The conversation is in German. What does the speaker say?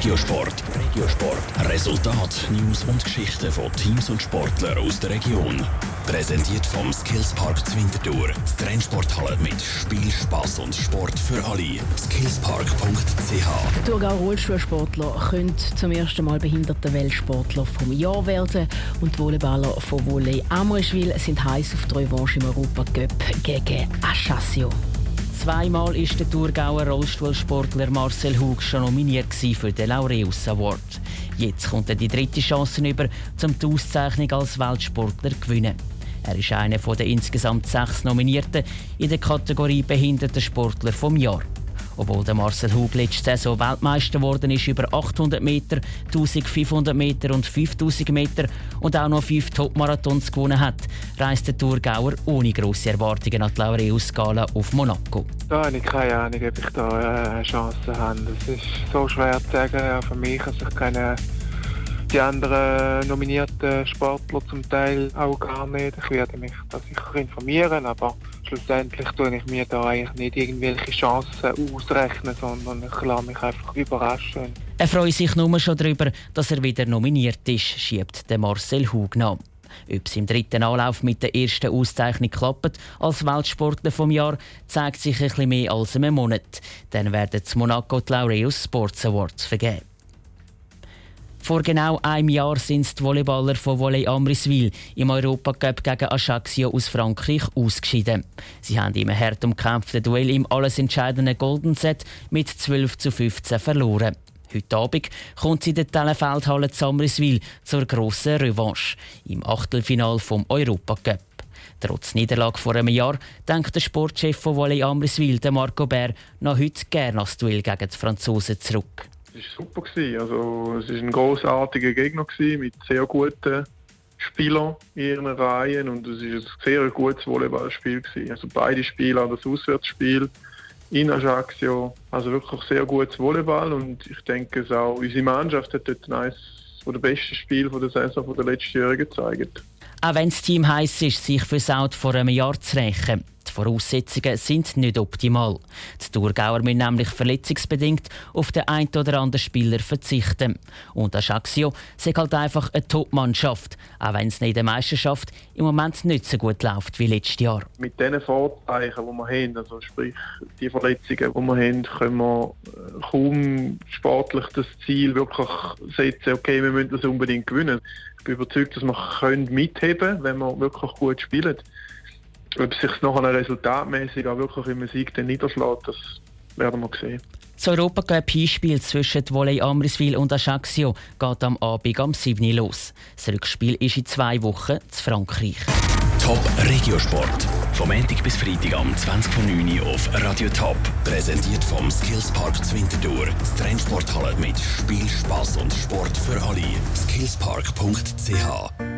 Regiosport. Regiosport. Resultat, News und Geschichten von Teams und Sportlern aus der Region. Präsentiert vom Skillspark Zwintertour. Die Trennsporthalle mit Spiel, Spass und Sport für alle. Skillspark.ch. Der Thurgau Rollstuhlsportler könnte zum ersten Mal behinderter Weltsportler vom Jahr werden und die Volleyballer von Volley Amoriswil sind heiß auf die Revanche im Europa Cup gegen Ajaccio. Zweimal ist der Thurgauer Rollstuhlsportler Marcel Hug schon nominiert für den Laureus Award. Jetzt kommt er die dritte Chance über, um die Auszeichnung als Weltsportler zu gewinnen. Er ist einer der insgesamt sechs Nominierten in der Kategorie Behinderter Sportler vom Jahr. Obwohl der Marcel Hug letzte Saison Weltmeister geworden ist über 800 Meter, 1500 Meter und 5000 Meter und auch noch fünf Topmarathons gewonnen hat, reist der Thurgauer ohne grosse Erwartungen an die Laureus-Gala auf Monaco. Da habe ich keine Ahnung, ob ich da äh, Chancen habe. Es ist so schwer zu sagen. Für mich kann sich keine die anderen nominierten Sportler zum Teil auch gar nicht. Ich werde mich da sicher informieren, aber schlussendlich tue ich mir da eigentlich nicht irgendwelche Chancen ausrechnen, sondern ich lasse mich einfach überraschen. Er freut sich nur schon darüber, dass er wieder nominiert ist, schiebt der Marcel Hug nach. Ob es im dritten Anlauf mit der ersten Auszeichnung klappt als Weltsportler vom Jahr, zeigt sich ein bisschen mehr als einem Monat. Dann werden die Monaco die Laureus Sports Awards vergeben. Vor genau einem Jahr sind die Volleyballer von Volley Amriswil im Europacup gegen Ajaccio aus Frankreich ausgeschieden. Sie haben im hart umkämpften Duell im alles entscheidenden Golden Set mit 12 zu 15 verloren. Heute Abend kommt sie in der Telefeldhalle Zamriswil zur grossen Revanche im Achtelfinal vom Europacup. Trotz Niederlage vor einem Jahr denkt der Sportchef von Volley Amriswil, Marco Bär, noch heute gerne das Duell gegen die Franzosen zurück. Es war super. Also, es war ein großartiger Gegner mit sehr guten Spielern in ihren Reihen und es war ein sehr gutes Volleyballspiel. Also beide Spiele, das Auswärtsspiel in Ajaccio, also wirklich sehr gutes Volleyball und ich denke es auch unsere Mannschaft hat dort eines der besten Spiele der Saison der letzten Jahre gezeigt. Auch wenn das Team heiß ist, sich für Saud vor einem Jahr zu rächen. Voraussetzungen sind nicht optimal. Die Thurgauer müssen nämlich verletzungsbedingt auf den einen oder anderen Spieler verzichten. Und Ajaccio ist halt einfach eine Top-Mannschaft, auch wenn es in der Meisterschaft im Moment nicht so gut läuft wie letztes Jahr. Mit den Vorzeichen, die wir haben, also sprich die Verletzungen, die wir haben, können wir äh, kaum sportlich das Ziel wirklich setzen, okay, wir müssen das unbedingt gewinnen. Ich bin überzeugt, dass wir mitheben können, wenn wir wirklich gut spielen. Ob es sich nachher resultatmäßig auch wirklich im Sieg dann niederschlägt, das werden wir sehen. Das Europacup-Hinspiel zwischen Volley Amriswil und Ajaccio geht am Abend am 7. los. Das Rückspiel ist in zwei Wochen zu Frankreich. Top Regiosport. Vom Montag bis Freitag am 20.09 Uhr auf Radio Top. Präsentiert vom Skillspark Zwintertour. Die Trennsporthalle mit Spiel, Spass und Sport für alle. Skillspark.ch